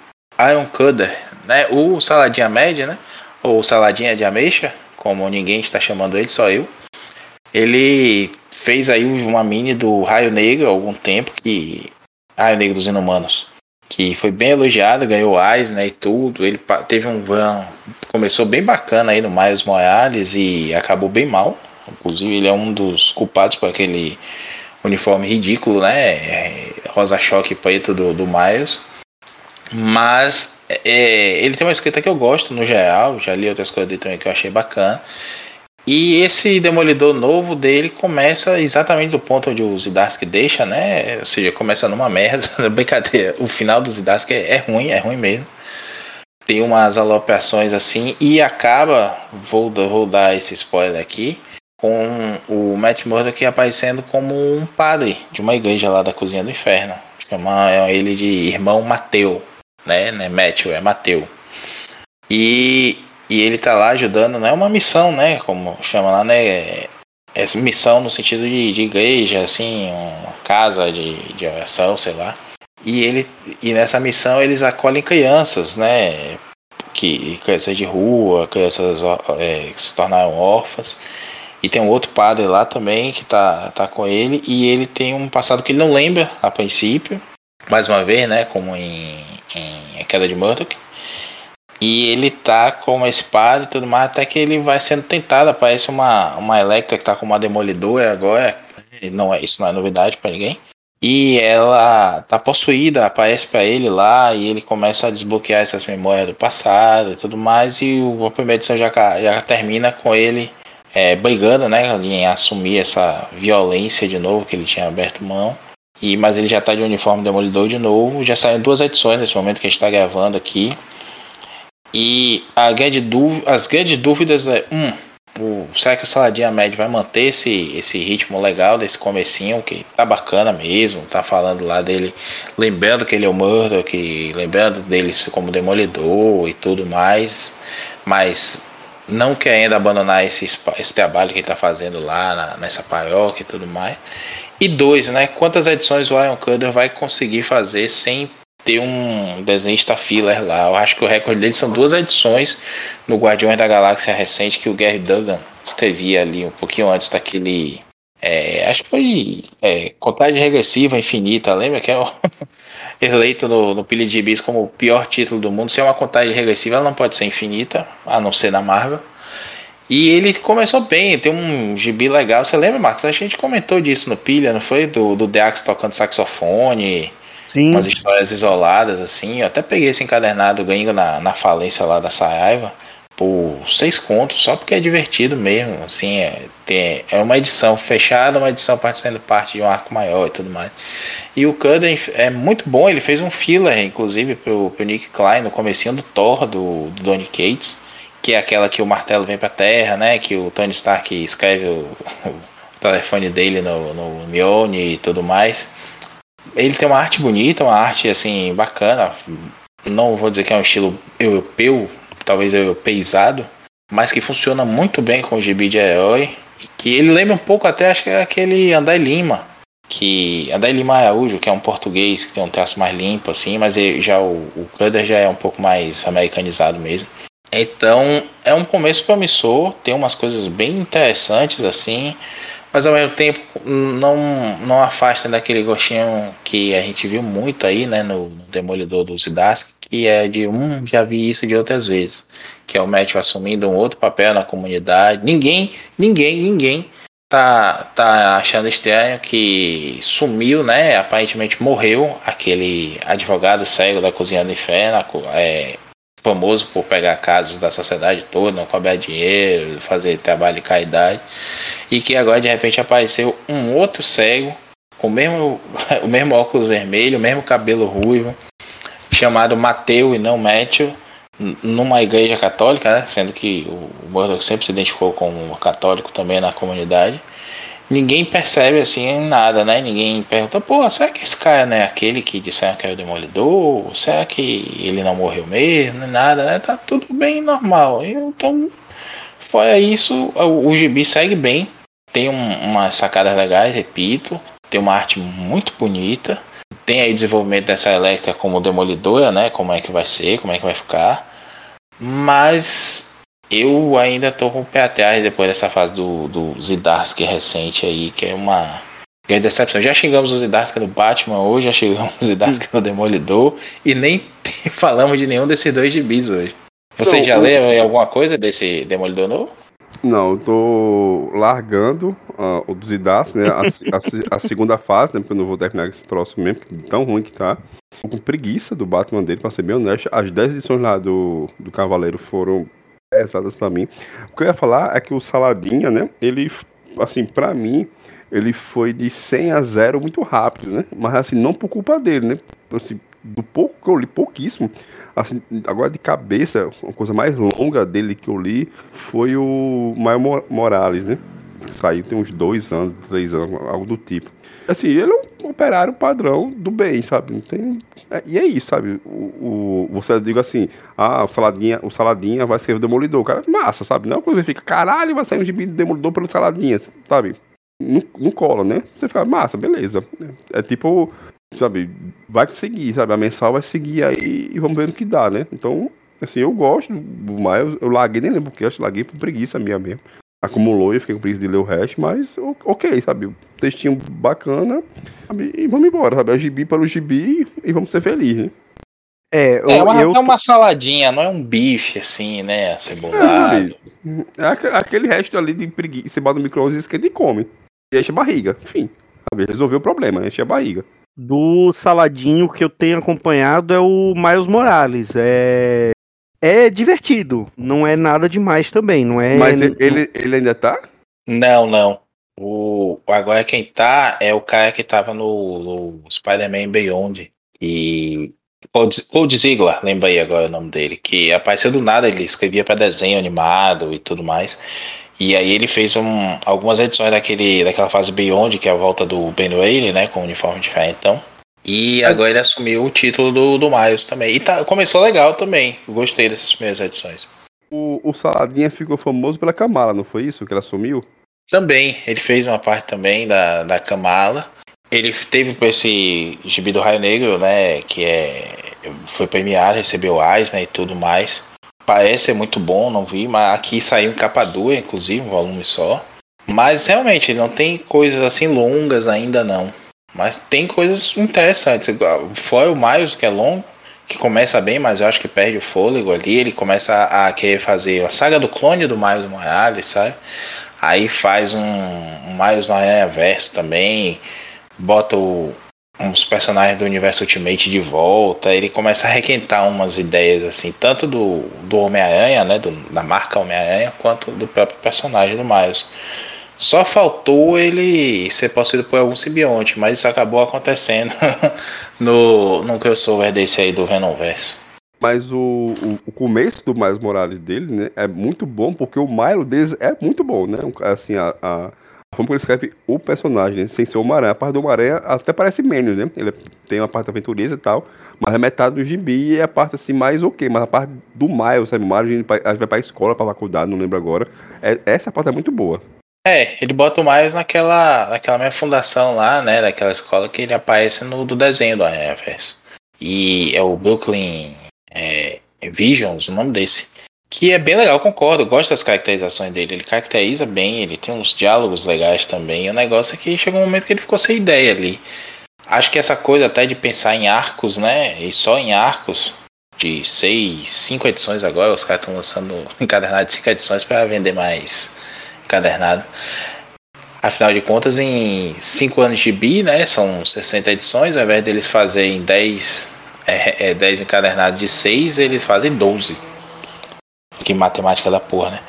Speaker 3: Iron Cutter, né? O Saladinha Med, né? Ou Saladinha de Ameixa, como ninguém está chamando ele, só eu. Ele fez aí uma mini do Raio Negro há algum tempo, que Raio Negro dos Inumanos, que foi bem elogiado, ganhou Eisner e tudo. Ele teve um começou bem bacana aí no Miles Morales e acabou bem mal. Inclusive, ele é um dos culpados por aquele uniforme ridículo, né? Rosa choque preto do, do Miles. Mas é, ele tem uma escrita que eu gosto no geral, já li outras coisas dele também que eu achei bacana. E esse Demolidor novo dele começa exatamente do ponto onde o Zidarsky deixa, né? Ou seja, começa numa merda, [laughs] brincadeira. O final do Zidarsky é, é ruim, é ruim mesmo. Tem umas aloprações assim e acaba, vou, vou dar esse spoiler aqui, com o Matt Murdock aparecendo como um padre de uma igreja lá da Cozinha do Inferno. Chama ele de irmão Mateu, né? É Matthew, é Mateu. E, e ele tá lá ajudando, não é uma missão, né? Como chama lá, né? É, é missão no sentido de, de igreja, assim, uma casa de, de oração, sei lá. E ele e nessa missão eles acolhem crianças, né? Que crianças de rua, crianças é, que se tornaram órfãs. E tem um outro padre lá também que tá, tá com ele. E ele tem um passado que ele não lembra a princípio. Mais uma vez, né? Como em, em A Queda de Murdoch. E ele tá com esse padre e tudo mais, até que ele vai sendo tentado. Aparece uma, uma Electra que tá com uma demolidora agora. Não é, isso não é novidade para ninguém. E ela tá possuída, aparece para ele lá e ele começa a desbloquear essas memórias do passado e tudo mais. E o, a primeira edição já, já termina com ele é, brigando, né, em assumir essa violência de novo que ele tinha aberto mão. E, mas ele já está de uniforme demolidor de novo. Já saíram duas edições nesse momento que a gente está gravando aqui. E grande as grandes dúvidas é um, o, será que o Saladinha Médio vai manter esse, esse ritmo legal desse comecinho que tá bacana mesmo, tá falando lá dele, lembrando que ele é o Murdoch, lembrando dele como demolidor e tudo mais, mas não querendo abandonar esse, esse trabalho que ele está fazendo lá na, nessa paróquia e tudo mais. E dois, né? Quantas edições o Iron Cutter vai conseguir fazer sem ter um desenhista filler lá? Eu acho que o recorde dele são duas edições no Guardiões da Galáxia recente que o Gary Duggan escrevia ali um pouquinho antes daquele. É, acho que foi é, Contagem Regressiva Infinita, lembra? Que é o [laughs] eleito no, no Pilha de Bis como o pior título do mundo. Se é uma contagem regressiva, ela não pode ser infinita, a não ser na Marvel. E ele começou bem, tem um gibi legal. Você lembra, Marcos? A gente comentou disso no Pilha, não foi? Do, do Deax tocando saxofone. Sim. Umas histórias isoladas, assim. Eu até peguei esse encadernado ganho na, na falência lá da Saraiva por seis contos, só porque é divertido mesmo. Assim, é, tem, é uma edição fechada, uma edição parecendo parte de um arco maior e tudo mais. E o Cudden é muito bom, ele fez um filler, inclusive, pro, pro Nick Klein no comecinho do Thor, do, do Donny Cates, que é aquela que o martelo vem pra terra, né? Que o Tony Stark escreve o, o telefone dele no, no Mjolnir e tudo mais. Ele tem uma arte bonita, uma arte assim bacana. Não vou dizer que é um estilo europeu, talvez europeizado, mas que funciona muito bem com o gibi de herói que ele lembra um pouco até, acho que é aquele Andai Lima, que Andai Lima Araújo, que é um português que tem um traço mais limpo, assim, mas ele, já o, o Cutter já é um pouco mais americanizado mesmo. Então é um começo promissor, tem umas coisas bem interessantes assim, mas ao mesmo tempo não, não afasta daquele gostinho que a gente viu muito aí, né, no, no Demolidor do Zidask, que é de um, já vi isso de outras vezes que é o Matthew assumindo um outro papel na comunidade. Ninguém, ninguém, ninguém tá, tá achando estranho que sumiu, né? Aparentemente morreu aquele advogado cego da Cozinha do Inferno, é, famoso por pegar casos da sociedade toda, não cobrar dinheiro, fazer trabalho de caridade, e que agora de repente apareceu um outro cego com o mesmo, [laughs] o mesmo óculos vermelho, o mesmo cabelo ruivo, chamado Mateu e não Matthew numa igreja católica, né? sendo que o Murdoch sempre se identificou como católico também na comunidade, ninguém percebe assim nada, né? Ninguém pergunta, pô, será que esse cara não é aquele que disseram que era o demolidor? Será que ele não morreu mesmo? Nada, né? Tá tudo bem normal. Então, fora isso, o, o gibi segue bem. Tem um, umas sacadas legais, repito. Tem uma arte muito bonita. Tem aí desenvolvimento dessa Electra como demolidora, né? Como é que vai ser, como é que vai ficar. Mas eu ainda tô com o pé atrás depois dessa fase do, do Zidarsky recente aí, que é uma grande decepção. Já xingamos o Zidarsky no Batman hoje, já xingamos o Zidarsky no Demolidor e nem [laughs] falamos de nenhum desses dois gibis hoje. Você já leu alguma coisa desse Demolidor novo?
Speaker 1: Não, eu tô largando uh, o dos Idas, né? A, a, a, segunda fase, né? Porque eu não vou terminar esse troço mesmo, tão ruim que tá. Tô com preguiça do Batman dele, pra ser bem honesto. As 10 edições lá do, do Cavaleiro foram pesadas pra mim. O que eu ia falar é que o Saladinha, né? Ele, assim, pra mim, ele foi de 100 a 0 muito rápido, né? Mas, assim, não por culpa dele, né? Assim, do pouco que eu li, pouquíssimo Assim, agora de cabeça, uma coisa mais longa dele que eu li foi o Maio Morales, né? saiu tem uns dois anos, três anos, algo do tipo. Assim, ele é um operário padrão do bem, sabe? Não tem. É, e é isso, sabe? O, o, você diga assim, ah, o Saladinha, o Saladinha vai ser o Demolidor. Cara, massa, sabe? Não é coisa fica, caralho, vai sair um gibi do Demolidor pelo Saladinha, sabe? Não, não cola, né? Você fica, massa, beleza. É, é tipo, sabe, vai seguir, sabe? A mensal vai seguir aí e vamos ver no que dá, né? Então, assim, eu gosto do Miles, eu larguei, nem lembro porque, acho que larguei por preguiça minha mesmo. Acumulou e eu fiquei com preguiça de ler o resto, mas ok, sabe? Textinho bacana sabe? e vamos embora, sabe? É gibi para o gibi e vamos ser felizes, né?
Speaker 3: É, eu, é, uma, eu... é uma saladinha, não é um bife assim, né? Cebolado.
Speaker 1: É, é aquele resto ali de preguiça, você bota no micro-ondas e e come. E enche a barriga. Enfim, sabe? resolveu o problema, enche a barriga.
Speaker 2: Do saladinho que eu tenho acompanhado é o Miles Morales. É é divertido, não é nada demais também, não é.
Speaker 1: Mas ele, ele ainda tá?
Speaker 3: Não, não. O, agora quem tá é o cara que tava no, no Spider-Man Beyond. E. Cold Ziegler, lembrei agora o nome dele. Que apareceu do nada, ele escrevia para desenho animado e tudo mais. E aí ele fez um, algumas edições daquele, daquela fase Beyond, que é a volta do Ben Whaley, né? Com um uniforme. Então. E agora ele assumiu o título do, do Miles também. E tá, começou legal também. gostei dessas primeiras edições.
Speaker 1: O, o Saladinha ficou famoso pela Kamala, não foi isso que ele assumiu?
Speaker 3: Também, ele fez uma parte também da, da Kamala. Ele teve com esse gibi do Raio Negro, né? Que é. Foi premiado, recebeu AIS, né? E tudo mais. Parece ser muito bom, não vi, mas aqui saiu em capa dura, inclusive, um volume só. Mas realmente, não tem coisas assim longas ainda não. Mas tem coisas interessantes. Fora o Miles, que é longo, que começa bem, mas eu acho que perde o fôlego ali. Ele começa a querer fazer a saga do clone do Miles Morales, sabe? Aí faz um, um Miles no Aranha Verso também. Bota o, uns personagens do universo Ultimate de volta. Ele começa a requentar umas ideias, assim, tanto do, do Homem-Aranha, né? Do, da marca Homem-Aranha, quanto do próprio personagem do Miles. Só faltou ele ser possuído por algum simbionte, mas isso acabou acontecendo [laughs] no, no crossover desse aí do Venomverse.
Speaker 1: Mas o, o, o, começo do Miles Morales dele, né, é muito bom, porque o Milo deles é muito bom, né? Assim, a, a forma que ele escreve o personagem, né, sem ser o Maranhão. A parte do Maranhão até parece menos, né? Ele tem uma parte aventureza e tal, mas é metade do gibi é a parte assim mais ok. Mas a parte do Miles, sabe? O Miles a gente vai pra escola, pra faculdade, não lembro agora. É, essa parte é muito boa.
Speaker 3: É, ele bota o Miles naquela, naquela minha fundação lá, né? Daquela escola que ele aparece no do desenho do Aranha E é o Brooklyn é, Visions, o nome desse. Que é bem legal, concordo, gosto das caracterizações dele. Ele caracteriza bem, ele tem uns diálogos legais também. O negócio é que chegou um momento que ele ficou sem ideia ali. Acho que essa coisa até de pensar em arcos, né? E só em arcos, de seis, cinco edições agora, os caras estão lançando [laughs] encadernado de cinco edições para vender mais encadernado. Afinal de contas, em 5 anos de bi, né, são 60 edições, ao invés deles fazerem 10, é, é, 10 encadernados de 6, eles fazem 12. Que matemática da porra, né?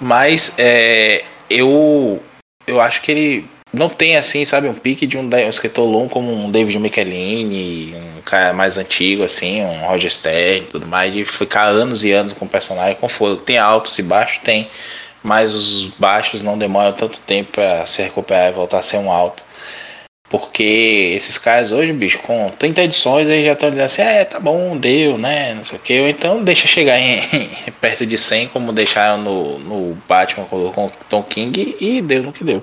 Speaker 3: Mas é, eu, eu acho que ele não tem assim, sabe, um pique de um, um escritor longo como um David Michelini, um cara mais antigo, assim, um Roger Stern e tudo mais, de ficar anos e anos com o personagem com fogo. Tem altos e baixos, tem mas os baixos não demoram tanto tempo para se recuperar e voltar a ser um alto. Porque esses caras hoje, bicho, com 30 edições, eles já estão dizendo assim, é, tá bom, deu, né, não sei o que. Ou então deixa chegar em, perto de 100, como deixaram no, no Batman com o Tom King, e deu no que deu.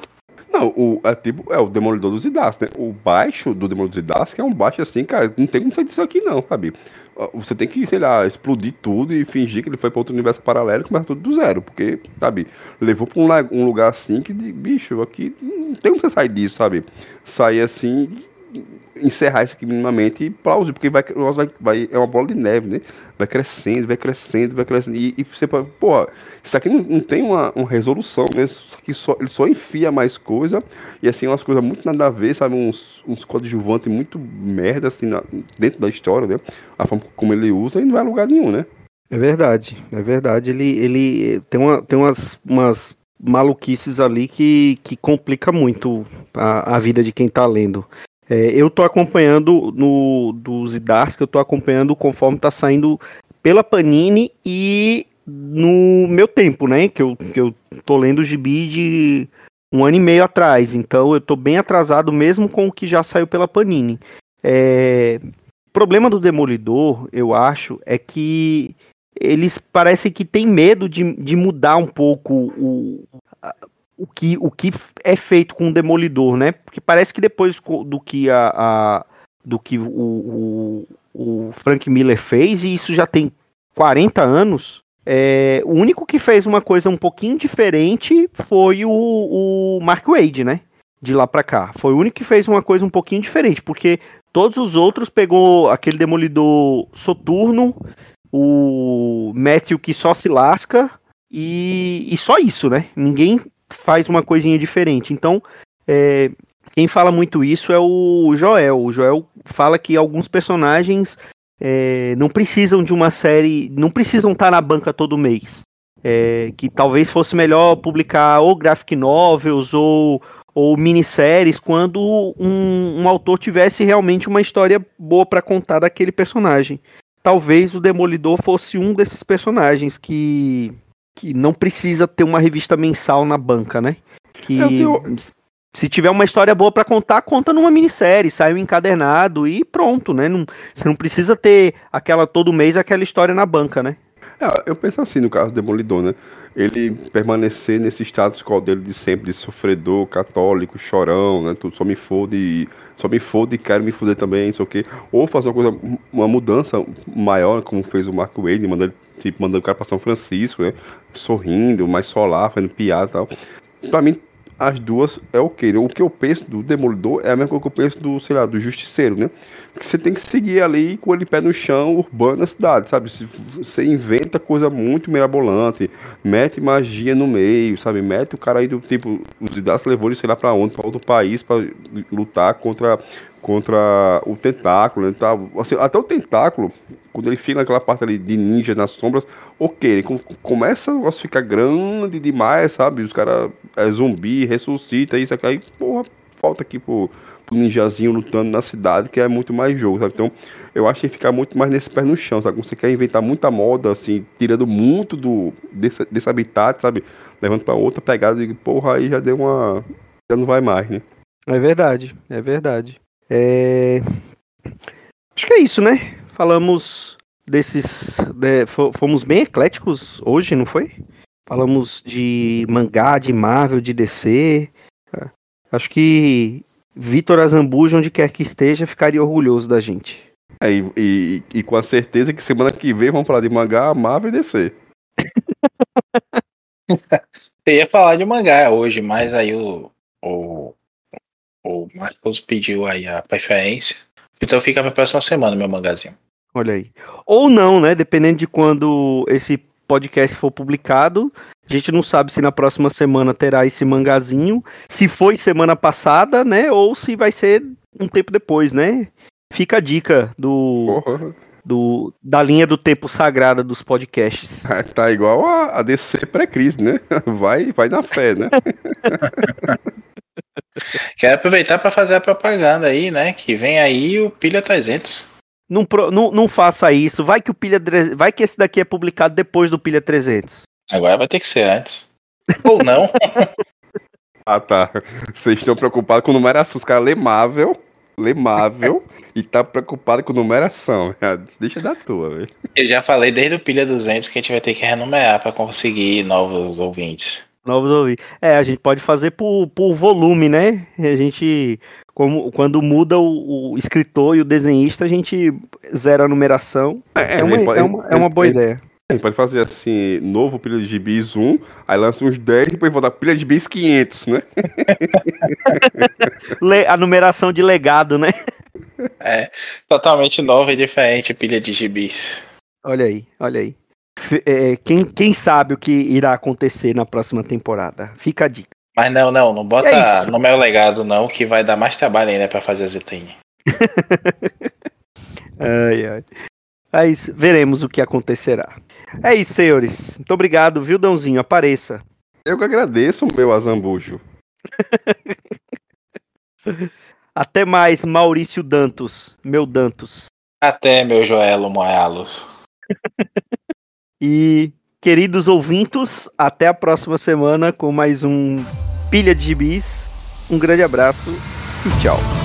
Speaker 1: Não, o, é tipo, é o Demolidor dos Idas, né? O baixo do Demolidor dos Idas, é um baixo assim, cara, não tem como sair disso aqui não, sabe? Você tem que, sei lá, explodir tudo e fingir que ele foi para outro universo paralelo e começa tudo do zero. Porque, sabe, levou pra um, um lugar assim que, bicho, aqui não tem como você sair disso, sabe? Sair assim encerrar isso aqui minimamente plausível, porque vai, vai, vai, é uma bola de neve, né? Vai crescendo, vai crescendo, vai crescendo. E, e você pode, pô, isso aqui não, não tem uma, uma, resolução, né? Isso aqui só, ele só enfia mais coisa, e assim, umas coisas muito nada a ver, sabe? Uns, uns coadjuvantes muito merda, assim, na, dentro da história, né? A forma como ele usa, e não vai a lugar nenhum, né?
Speaker 2: É verdade, é verdade. Ele, ele tem, uma, tem umas, umas maluquices ali que, que complica muito a, a vida de quem tá lendo. É, eu tô acompanhando no dos Idars, que eu tô acompanhando conforme tá saindo pela Panini e no meu tempo, né? Que eu, que eu tô lendo o gibi de um ano e meio atrás, então eu tô bem atrasado mesmo com o que já saiu pela Panini. É... O problema do Demolidor, eu acho, é que eles parecem que têm medo de, de mudar um pouco o, o, que, o que é feito com o Demolidor, né? Porque parece que depois do que a, a do que o, o, o Frank Miller fez, e isso já tem 40 anos, é, o único que fez uma coisa um pouquinho diferente foi o, o Mark Wade, né? De lá pra cá. Foi o único que fez uma coisa um pouquinho diferente, porque todos os outros pegou aquele demolidor soturno, o Matthew que só se lasca, e, e só isso, né? Ninguém faz uma coisinha diferente. Então, é, quem fala muito isso é o Joel. O Joel fala que alguns personagens é, não precisam de uma série, não precisam estar na banca todo mês. É, que talvez fosse melhor publicar ou graphic novels ou, ou minisséries quando um, um autor tivesse realmente uma história boa para contar daquele personagem. Talvez o Demolidor fosse um desses personagens que, que não precisa ter uma revista mensal na banca, né? Que tenho... Se tiver uma história boa para contar, conta numa minissérie, sai um encadernado e pronto, né? Não, você não precisa ter aquela todo mês aquela história na banca, né?
Speaker 1: É, eu penso assim no caso do Demolidor, né? Ele permanecer nesse status qual dele de sempre, de sofredor, católico, chorão, né? Tudo só me fode, só me fode e quero me foder também, não sei o quê. Ou fazer uma coisa, uma mudança maior, como fez o Marco Wade, mandando, tipo, mandando o cara pra São Francisco, né? Sorrindo, mais solar, fazendo piada e tal. Pra mim, as duas é ok. O que eu penso do Demolidor é a mesma coisa que eu penso do, sei lá, do Justiceiro, né? Porque você tem que seguir ali com ele pé no chão, urbano na cidade, sabe? Você inventa coisa muito mirabolante, mete magia no meio, sabe? Mete o cara aí do tipo, os Idas levou ele, sei lá, pra onde, pra outro país, para lutar contra contra o tentáculo, né, tá? assim, até o tentáculo, quando ele fica naquela parte ali de ninja nas sombras, ok, ele começa a ficar grande demais, sabe? Os caras é zumbi, ressuscita, isso aqui, aí, porra, falta aqui pro, pro ninjazinho lutando na cidade, que é muito mais jogo, sabe? Então, eu acho que ficar muito mais nesse pé no chão, sabe? Você quer inventar muita moda, assim, tirando muito do, desse, desse habitat, sabe? Levando para outra pegada e, porra, aí já deu uma. Já não vai mais, né?
Speaker 2: É verdade, é verdade. É... Acho que é isso, né? Falamos desses. De... Fomos bem ecléticos hoje, não foi? Falamos de mangá, de Marvel, de DC. Acho que Vitor Azambuja, onde quer que esteja, ficaria orgulhoso da gente.
Speaker 1: É, e, e, e, com a certeza que semana que vem vamos falar de mangá, Marvel e DC. [laughs]
Speaker 3: Eu ia falar de mangá hoje, mas aí o, o o Marcos pediu aí a preferência. Então fica pra próxima semana, meu mangazinho.
Speaker 2: Olha aí. Ou não, né? Dependendo de quando esse podcast for publicado. A gente não sabe se na próxima semana terá esse mangazinho. Se foi semana passada, né? Ou se vai ser um tempo depois, né? Fica a dica do. Do, da linha do tempo sagrada dos podcasts.
Speaker 1: Tá igual a, a DC pré-crise, né? [laughs] Vai, vai na fé, né? [laughs]
Speaker 3: Quero aproveitar para fazer a propaganda aí, né? Que vem aí o Pilha 300.
Speaker 2: Não, não, não faça isso. Vai que o Pilha vai que esse daqui é publicado depois do Pilha 300.
Speaker 3: Agora vai ter que ser antes. Ou não. [laughs]
Speaker 1: ah, tá. Vocês estão preocupados com numeração. Os caras lemável, lemável e tá preocupado com numeração. [laughs] Deixa da tua, velho.
Speaker 3: Eu já falei desde o Pilha 200 que a gente vai ter que renumerar para conseguir novos ouvintes.
Speaker 2: Novos ouvintes. É, a gente pode fazer por, por volume, né? A gente, como, quando muda o, o escritor e o desenhista, a gente zera a numeração. É, é, uma, pode, é, uma, é uma boa ideia.
Speaker 1: A gente pode fazer assim, novo pilha de gibis 1, aí lança uns 10 e depois volta pilha de gibis 500, né? [laughs] [laughs]
Speaker 2: a numeração de legado, né?
Speaker 3: É, totalmente nova e diferente pilha de gibis.
Speaker 2: Olha aí, olha aí é, quem, quem sabe o que irá acontecer na próxima temporada? Fica a dica.
Speaker 3: Mas não, não, não bota é no meu legado, não, que vai dar mais trabalho ainda para fazer as vitrines. [laughs]
Speaker 2: ai, ai. Mas veremos o que acontecerá. É isso, senhores. Muito obrigado, viu, Dãozinho? Apareça.
Speaker 1: Eu que agradeço, meu azambujo. [laughs]
Speaker 2: Até mais, Maurício Dantos, meu Dantos.
Speaker 3: Até, meu Joelo Moelos. [laughs]
Speaker 2: E, queridos ouvintos, até a próxima semana com mais um pilha de gibis. Um grande abraço e tchau.